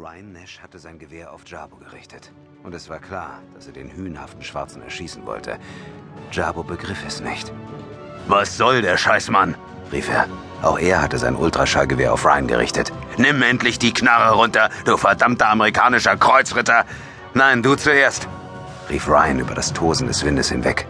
Ryan Nash hatte sein Gewehr auf Jabo gerichtet. Und es war klar, dass er den hühnhaften Schwarzen erschießen wollte. Jabo begriff es nicht. Was soll der Scheißmann? rief er. Auch er hatte sein Ultraschallgewehr auf Ryan gerichtet. Nimm endlich die Knarre runter, du verdammter amerikanischer Kreuzritter! Nein, du zuerst, rief Ryan über das Tosen des Windes hinweg.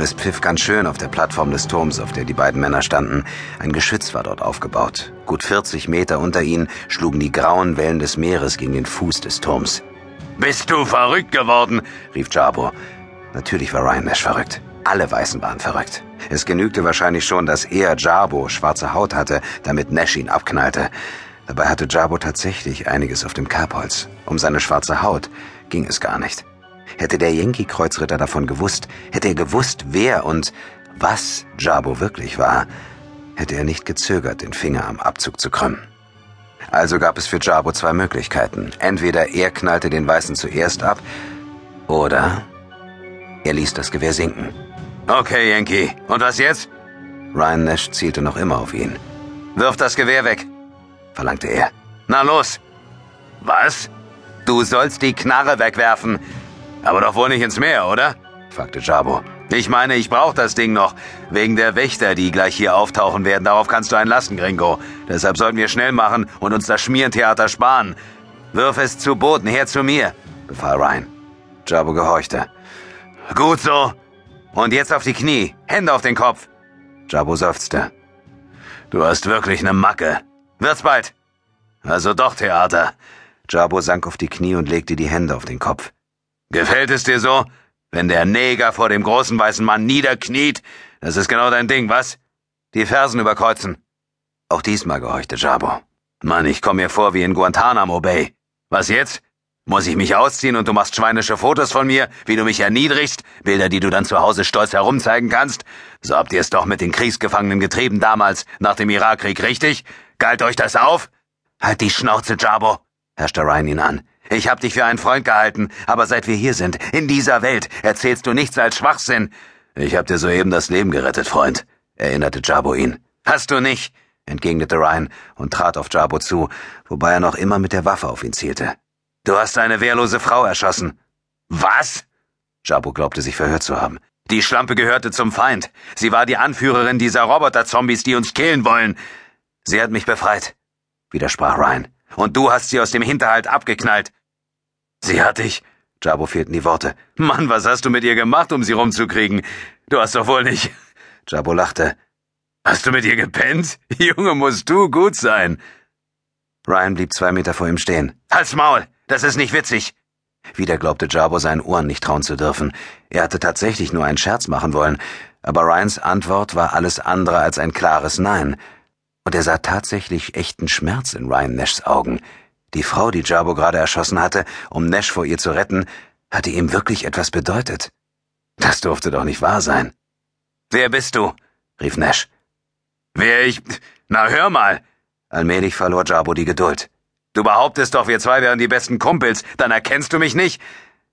Es pfiff ganz schön auf der Plattform des Turms, auf der die beiden Männer standen. Ein Geschütz war dort aufgebaut. Gut 40 Meter unter ihnen schlugen die grauen Wellen des Meeres gegen den Fuß des Turms. Bist du verrückt geworden? rief Jabo. Natürlich war Ryan Nash verrückt. Alle Weißen waren verrückt. Es genügte wahrscheinlich schon, dass er, Jabo, schwarze Haut hatte, damit Nash ihn abknallte. Dabei hatte Jabo tatsächlich einiges auf dem Kerbholz. Um seine schwarze Haut ging es gar nicht. Hätte der Yankee-Kreuzritter davon gewusst, hätte er gewusst, wer und was Jabo wirklich war, hätte er nicht gezögert, den Finger am Abzug zu krümmen. Also gab es für Jabo zwei Möglichkeiten. Entweder er knallte den Weißen zuerst ab, oder er ließ das Gewehr sinken. Okay, Yankee. Und was jetzt? Ryan Nash zielte noch immer auf ihn. Wirf das Gewehr weg, verlangte er. Na los. Was? Du sollst die Knarre wegwerfen. Aber doch wohl nicht ins Meer, oder? fragte Jabo. Ich meine, ich brauch das Ding noch. Wegen der Wächter, die gleich hier auftauchen werden. Darauf kannst du einen lassen, Gringo. Deshalb sollten wir schnell machen und uns das Schmierentheater sparen. Wirf es zu Boden, her zu mir, befahl Ryan. Jabo gehorchte. Gut so. Und jetzt auf die Knie, Hände auf den Kopf. Jabo seufzte. Du hast wirklich ne Macke. Wird's bald. Also doch Theater. Jabo sank auf die Knie und legte die Hände auf den Kopf. Gefällt es dir so? Wenn der Neger vor dem großen weißen Mann niederkniet, das ist genau dein Ding, was? Die Fersen überkreuzen. Auch diesmal gehorchte Jabo. Mann, ich komm mir vor wie in Guantanamo Bay. Was jetzt? Muss ich mich ausziehen und du machst schweinische Fotos von mir, wie du mich erniedrigst, Bilder, die du dann zu Hause stolz herumzeigen kannst? So habt ihr es doch mit den Kriegsgefangenen getrieben damals, nach dem Irakkrieg, richtig? Galt euch das auf? Halt die Schnauze, Jabo, herrschte Ryan ihn an. Ich hab dich für einen Freund gehalten, aber seit wir hier sind, in dieser Welt, erzählst du nichts als Schwachsinn. Ich hab dir soeben das Leben gerettet, Freund, erinnerte Jabo ihn. Hast du nicht? entgegnete Ryan und trat auf Jabo zu, wobei er noch immer mit der Waffe auf ihn zielte. Du hast eine wehrlose Frau erschossen. Was? Jabo glaubte sich verhört zu haben. Die Schlampe gehörte zum Feind. Sie war die Anführerin dieser Roboter-Zombies, die uns killen wollen. Sie hat mich befreit, widersprach Ryan. Und du hast sie aus dem Hinterhalt abgeknallt. Sie hat dich. Jabo fehlten die Worte. Mann, was hast du mit ihr gemacht, um sie rumzukriegen? Du hast doch wohl nicht. Jabo lachte. Hast du mit ihr gepennt? Junge, musst du gut sein. Ryan blieb zwei Meter vor ihm stehen. Halt's Maul! Das ist nicht witzig! Wieder glaubte Jabo seinen Ohren nicht trauen zu dürfen. Er hatte tatsächlich nur einen Scherz machen wollen, aber Ryans Antwort war alles andere als ein klares Nein. Und er sah tatsächlich echten Schmerz in Ryan Nashs Augen. Die Frau, die Jabo gerade erschossen hatte, um Nash vor ihr zu retten, hatte ihm wirklich etwas bedeutet. Das durfte doch nicht wahr sein. Wer bist du? rief Nash. Wer ich. Na hör mal! Allmählich verlor Jabo die Geduld. Du behauptest doch, wir zwei wären die besten Kumpels, dann erkennst du mich nicht?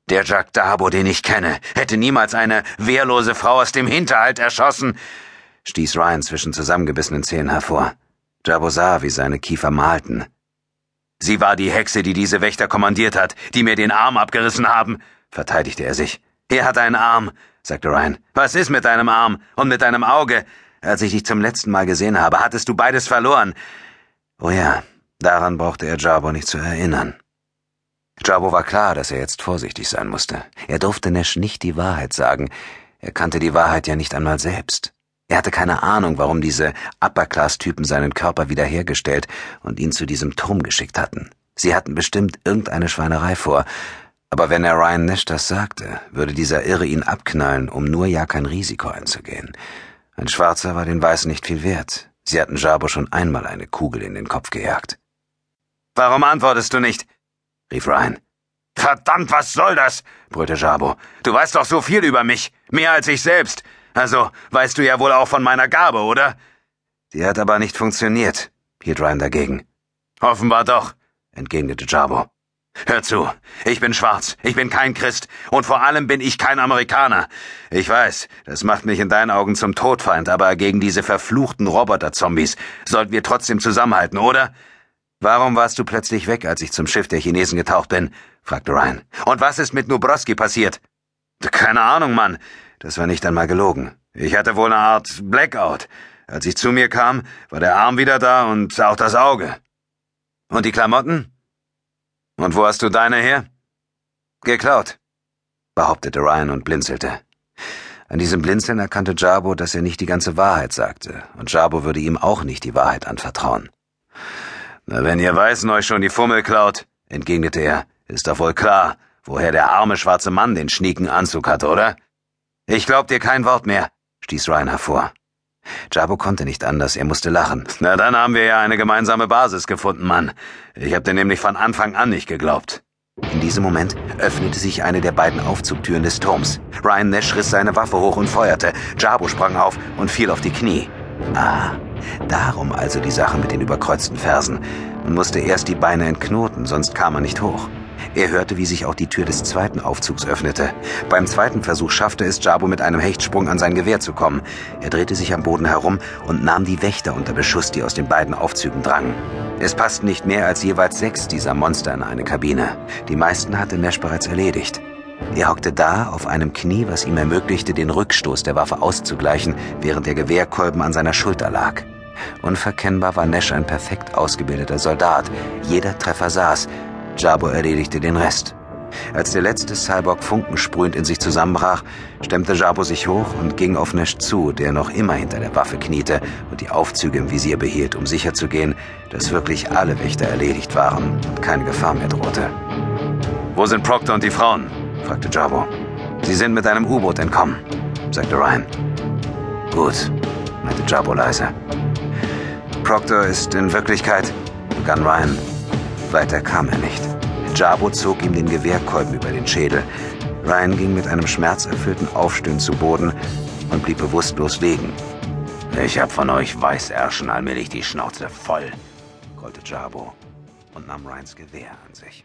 Der Jack Dabo, den ich kenne, hätte niemals eine wehrlose Frau aus dem Hinterhalt erschossen, stieß Ryan zwischen zusammengebissenen Zähnen hervor. Jabo sah, wie seine Kiefer malten. Sie war die Hexe, die diese Wächter kommandiert hat, die mir den Arm abgerissen haben, verteidigte er sich. Er hat einen Arm, sagte Ryan. Was ist mit deinem Arm und mit deinem Auge? Als ich dich zum letzten Mal gesehen habe, hattest du beides verloren. Oh ja, daran brauchte er Jabo nicht zu erinnern. Jabo war klar, dass er jetzt vorsichtig sein musste. Er durfte Nash nicht die Wahrheit sagen. Er kannte die Wahrheit ja nicht einmal selbst. Er hatte keine Ahnung, warum diese Upper-Class-Typen seinen Körper wiederhergestellt und ihn zu diesem Turm geschickt hatten. Sie hatten bestimmt irgendeine Schweinerei vor, aber wenn er Ryan Nash das sagte, würde dieser Irre ihn abknallen, um nur ja kein Risiko einzugehen. Ein Schwarzer war den Weißen nicht viel wert. Sie hatten Jabo schon einmal eine Kugel in den Kopf gejagt. Warum antwortest du nicht? rief Ryan. Verdammt, was soll das? brüllte Jabo. Du weißt doch so viel über mich. Mehr als ich selbst. Also weißt du ja wohl auch von meiner Gabe, oder? Die hat aber nicht funktioniert, hielt Ryan dagegen. Offenbar doch, entgegnete Jabo. Hör zu, ich bin schwarz, ich bin kein Christ und vor allem bin ich kein Amerikaner. Ich weiß, das macht mich in deinen Augen zum Todfeind, aber gegen diese verfluchten Roboter-Zombies sollten wir trotzdem zusammenhalten, oder? Warum warst du plötzlich weg, als ich zum Schiff der Chinesen getaucht bin? fragte Ryan. Und was ist mit Nubrowski passiert? Keine Ahnung, Mann. Das war nicht einmal gelogen. Ich hatte wohl eine Art Blackout. Als ich zu mir kam, war der Arm wieder da und auch das Auge. Und die Klamotten? Und wo hast du deine her? Geklaut, behauptete Ryan und blinzelte. An diesem Blinzeln erkannte Jabo, dass er nicht die ganze Wahrheit sagte, und Jabo würde ihm auch nicht die Wahrheit anvertrauen. Na, wenn ihr Weißen euch schon die Fummel klaut, entgegnete er, ist doch wohl klar, woher der arme schwarze Mann den schnieken Anzug hat, oder? Ich glaub dir kein Wort mehr, stieß Ryan hervor. Jabo konnte nicht anders, er musste lachen. Na, dann haben wir ja eine gemeinsame Basis gefunden, Mann. Ich hab dir nämlich von Anfang an nicht geglaubt. In diesem Moment öffnete sich eine der beiden Aufzugtüren des Turms. Ryan Nash riss seine Waffe hoch und feuerte. Jabo sprang auf und fiel auf die Knie. Ah, darum also die Sache mit den überkreuzten Fersen. Man musste erst die Beine entknoten, sonst kam man nicht hoch. Er hörte, wie sich auch die Tür des zweiten Aufzugs öffnete. Beim zweiten Versuch schaffte es Jabo mit einem Hechtsprung an sein Gewehr zu kommen. Er drehte sich am Boden herum und nahm die Wächter unter Beschuss, die aus den beiden Aufzügen drangen. Es passten nicht mehr als jeweils sechs dieser Monster in eine Kabine. Die meisten hatte Nash bereits erledigt. Er hockte da auf einem Knie, was ihm ermöglichte, den Rückstoß der Waffe auszugleichen, während der Gewehrkolben an seiner Schulter lag. Unverkennbar war Nash ein perfekt ausgebildeter Soldat. Jeder Treffer saß. Jabo erledigte den Rest. Als der letzte Cyborg funkensprühend in sich zusammenbrach, stemmte Jabo sich hoch und ging auf Nash zu, der noch immer hinter der Waffe kniete und die Aufzüge im Visier behielt, um sicherzugehen, dass wirklich alle Wächter erledigt waren und keine Gefahr mehr drohte. Wo sind Proctor und die Frauen? fragte Jabo. Sie sind mit einem U-Boot entkommen, sagte Ryan. Gut, meinte Jabo leise. Proctor ist in Wirklichkeit, begann Ryan. Weiter kam er nicht. Jabo zog ihm den Gewehrkolben über den Schädel. Ryan ging mit einem schmerzerfüllten Aufstöhnen zu Boden und blieb bewusstlos liegen. Ich hab von euch Weißärschen allmählich die Schnauze voll, grollte Jabo und nahm Ryans Gewehr an sich.